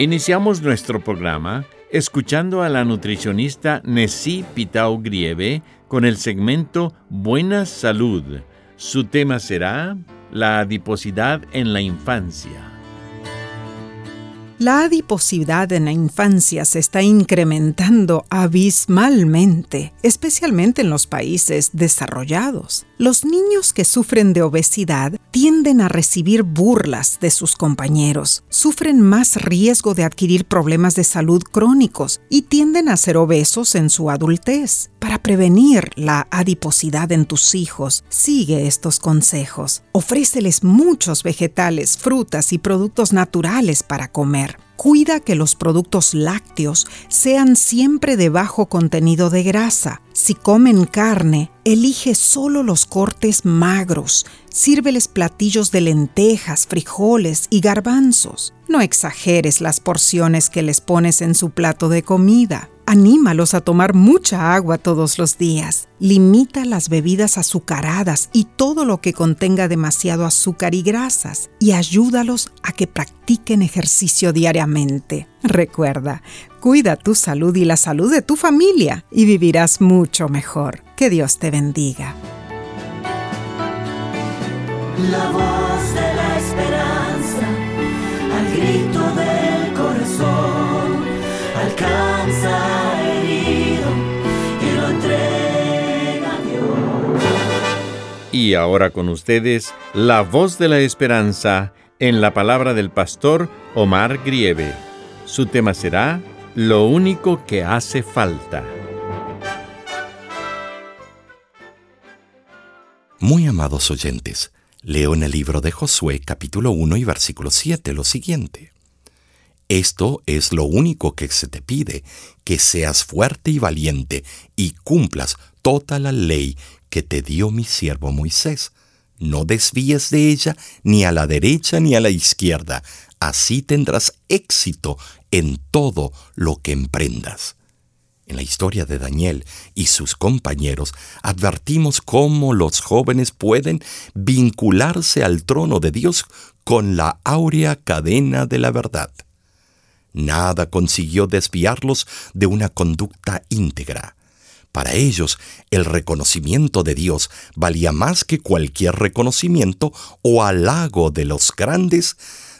Iniciamos nuestro programa escuchando a la nutricionista Nessie Pitao Grieve con el segmento Buena Salud. Su tema será la adiposidad en la infancia. La adiposidad en la infancia se está incrementando abismalmente, especialmente en los países desarrollados. Los niños que sufren de obesidad tienden a recibir burlas de sus compañeros, sufren más riesgo de adquirir problemas de salud crónicos y tienden a ser obesos en su adultez. Para prevenir la adiposidad en tus hijos, sigue estos consejos. Ofréceles muchos vegetales, frutas y productos naturales para comer. Cuida que los productos lácteos sean siempre de bajo contenido de grasa. Si comen carne, elige solo los cortes magros. Sírveles platillos de lentejas, frijoles y garbanzos. No exageres las porciones que les pones en su plato de comida. Anímalos a tomar mucha agua todos los días. Limita las bebidas azucaradas y todo lo que contenga demasiado azúcar y grasas y ayúdalos a que practiquen ejercicio diariamente. Recuerda, cuida tu salud y la salud de tu familia y vivirás mucho mejor. Que Dios te bendiga. La voz de la esperanza, al grito del corazón, alcanza Y ahora con ustedes, la voz de la esperanza en la palabra del pastor Omar Grieve. Su tema será Lo único que hace falta. Muy amados oyentes, leo en el libro de Josué capítulo 1 y versículo 7 lo siguiente. Esto es lo único que se te pide, que seas fuerte y valiente y cumplas toda la ley que te dio mi siervo Moisés. No desvíes de ella ni a la derecha ni a la izquierda. Así tendrás éxito en todo lo que emprendas. En la historia de Daniel y sus compañeros advertimos cómo los jóvenes pueden vincularse al trono de Dios con la áurea cadena de la verdad. Nada consiguió desviarlos de una conducta íntegra. Para ellos, el reconocimiento de Dios valía más que cualquier reconocimiento o halago de los grandes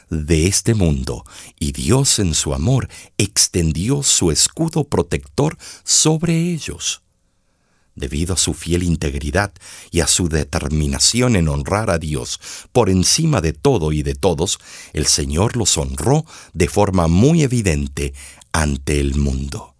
de este mundo, y Dios en su amor extendió su escudo protector sobre ellos. Debido a su fiel integridad y a su determinación en honrar a Dios por encima de todo y de todos, el Señor los honró de forma muy evidente ante el mundo.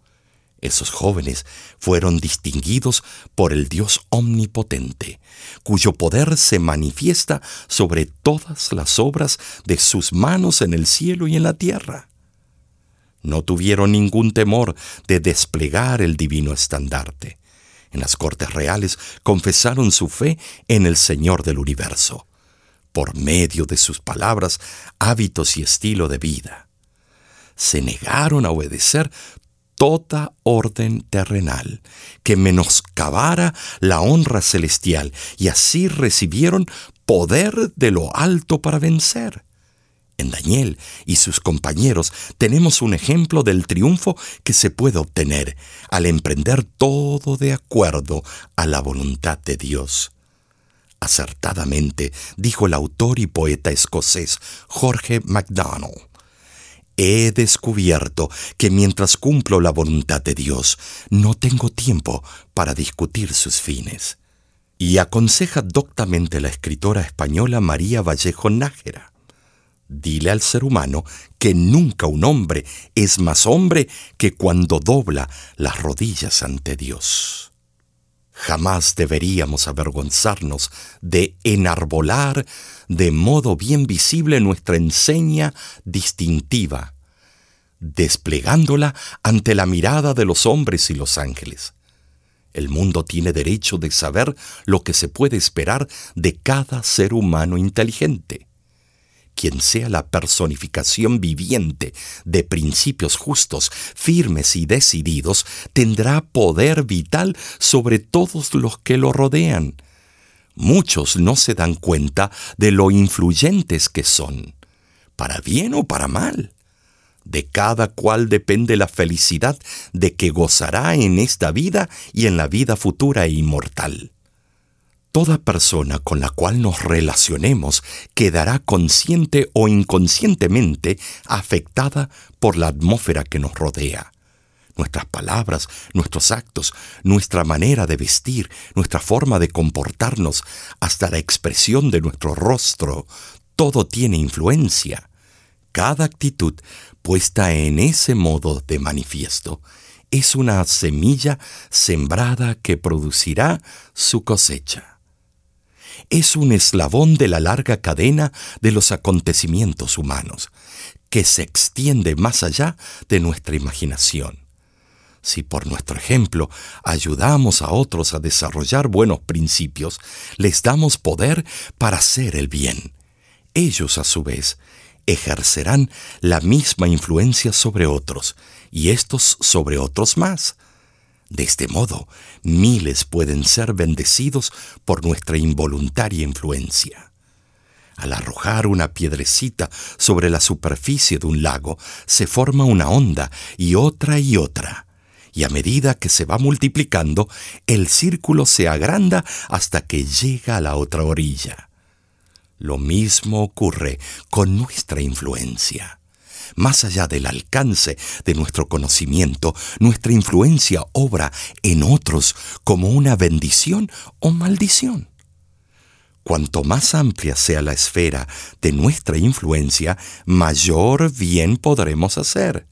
Esos jóvenes fueron distinguidos por el Dios omnipotente, cuyo poder se manifiesta sobre todas las obras de sus manos en el cielo y en la tierra. No tuvieron ningún temor de desplegar el divino estandarte. En las cortes reales confesaron su fe en el Señor del universo, por medio de sus palabras, hábitos y estilo de vida se negaron a obedecer toda orden terrenal, que menoscabara la honra celestial, y así recibieron poder de lo alto para vencer. En Daniel y sus compañeros tenemos un ejemplo del triunfo que se puede obtener al emprender todo de acuerdo a la voluntad de Dios. Acertadamente dijo el autor y poeta escocés Jorge MacDonald. He descubierto que mientras cumplo la voluntad de Dios, no tengo tiempo para discutir sus fines. Y aconseja doctamente la escritora española María Vallejo Nájera. Dile al ser humano que nunca un hombre es más hombre que cuando dobla las rodillas ante Dios. Jamás deberíamos avergonzarnos de enarbolar de modo bien visible nuestra enseña distintiva, desplegándola ante la mirada de los hombres y los ángeles. El mundo tiene derecho de saber lo que se puede esperar de cada ser humano inteligente quien sea la personificación viviente de principios justos, firmes y decididos, tendrá poder vital sobre todos los que lo rodean. Muchos no se dan cuenta de lo influyentes que son, para bien o para mal. De cada cual depende la felicidad de que gozará en esta vida y en la vida futura e inmortal. Toda persona con la cual nos relacionemos quedará consciente o inconscientemente afectada por la atmósfera que nos rodea. Nuestras palabras, nuestros actos, nuestra manera de vestir, nuestra forma de comportarnos, hasta la expresión de nuestro rostro, todo tiene influencia. Cada actitud puesta en ese modo de manifiesto es una semilla sembrada que producirá su cosecha es un eslabón de la larga cadena de los acontecimientos humanos, que se extiende más allá de nuestra imaginación. Si por nuestro ejemplo ayudamos a otros a desarrollar buenos principios, les damos poder para hacer el bien. Ellos, a su vez, ejercerán la misma influencia sobre otros, y estos sobre otros más, de este modo, miles pueden ser bendecidos por nuestra involuntaria influencia. Al arrojar una piedrecita sobre la superficie de un lago, se forma una onda y otra y otra. Y a medida que se va multiplicando, el círculo se agranda hasta que llega a la otra orilla. Lo mismo ocurre con nuestra influencia. Más allá del alcance de nuestro conocimiento, nuestra influencia obra en otros como una bendición o maldición. Cuanto más amplia sea la esfera de nuestra influencia, mayor bien podremos hacer.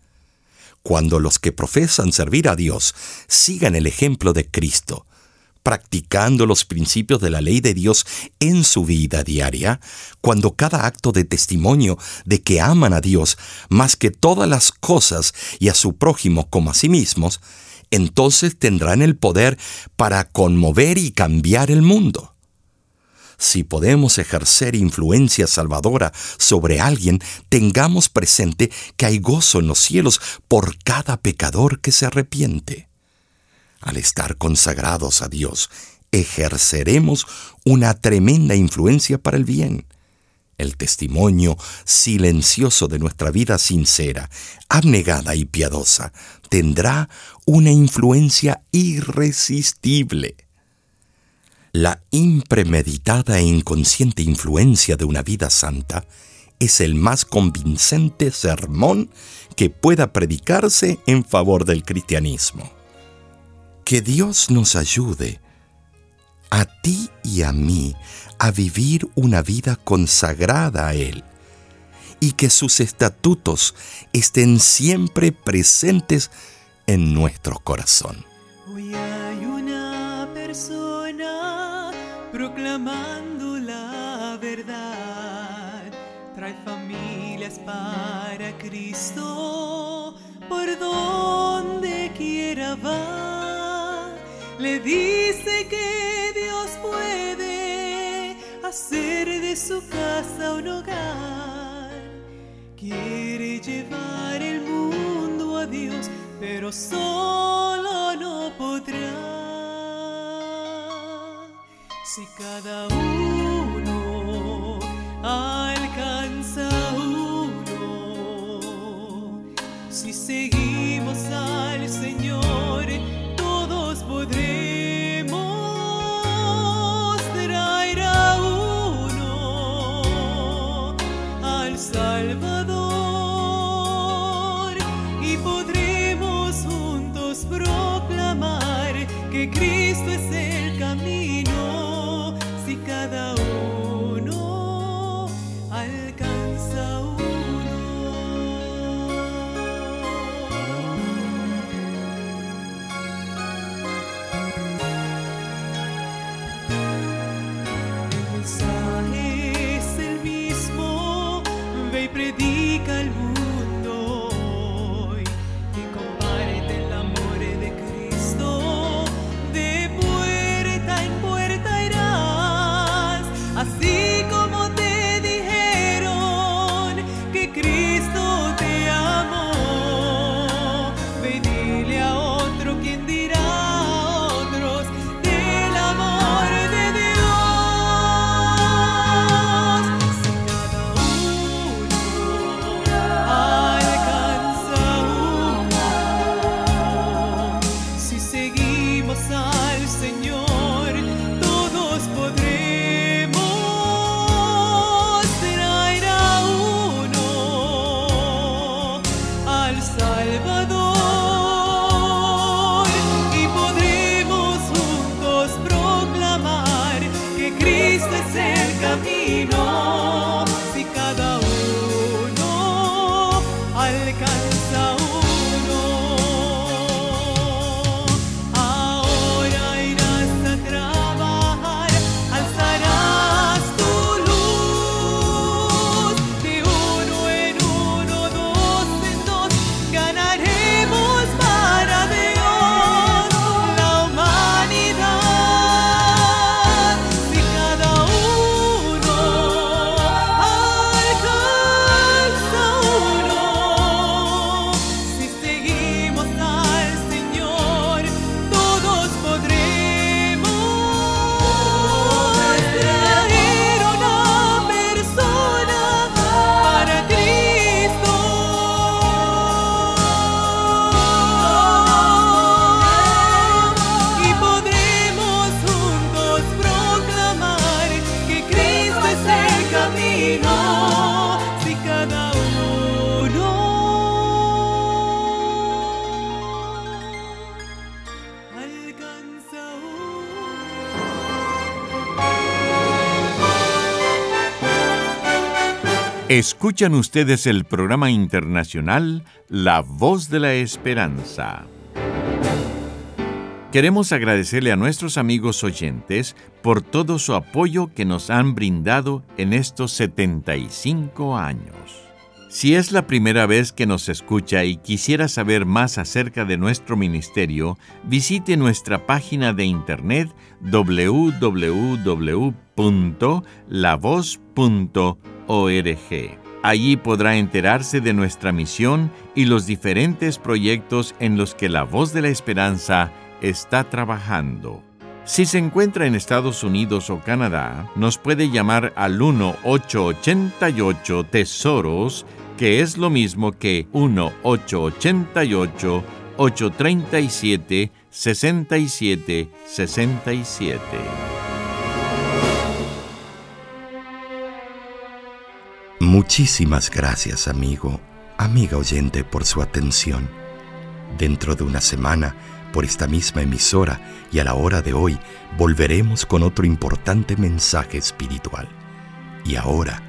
Cuando los que profesan servir a Dios sigan el ejemplo de Cristo, practicando los principios de la ley de Dios en su vida diaria, cuando cada acto de testimonio de que aman a Dios más que todas las cosas y a su prójimo como a sí mismos, entonces tendrán el poder para conmover y cambiar el mundo. Si podemos ejercer influencia salvadora sobre alguien, tengamos presente que hay gozo en los cielos por cada pecador que se arrepiente. Al estar consagrados a Dios, ejerceremos una tremenda influencia para el bien. El testimonio silencioso de nuestra vida sincera, abnegada y piadosa tendrá una influencia irresistible. La impremeditada e inconsciente influencia de una vida santa es el más convincente sermón que pueda predicarse en favor del cristianismo. Que Dios nos ayude a ti y a mí a vivir una vida consagrada a Él y que sus estatutos estén siempre presentes en nuestro corazón. Hoy hay una persona proclamando la verdad, trae familias para Cristo por donde quiera va le dice que Dios puede hacer de su casa un hogar. Quiere llevar el mundo a Dios, pero solo no podrá. Si cada uno alcanza un Si seguimos que Cristo es el camino. Escuchan ustedes el programa internacional La Voz de la Esperanza. Queremos agradecerle a nuestros amigos oyentes por todo su apoyo que nos han brindado en estos 75 años. Si es la primera vez que nos escucha y quisiera saber más acerca de nuestro ministerio, visite nuestra página de internet www.lavoz.org. Allí podrá enterarse de nuestra misión y los diferentes proyectos en los que la voz de la esperanza está trabajando. Si se encuentra en Estados Unidos o Canadá, nos puede llamar al 1-888 Tesoros, que es lo mismo que 1-888 837 6767. Muchísimas gracias, amigo, amiga oyente, por su atención. Dentro de una semana, por esta misma emisora y a la hora de hoy, volveremos con otro importante mensaje espiritual. Y ahora,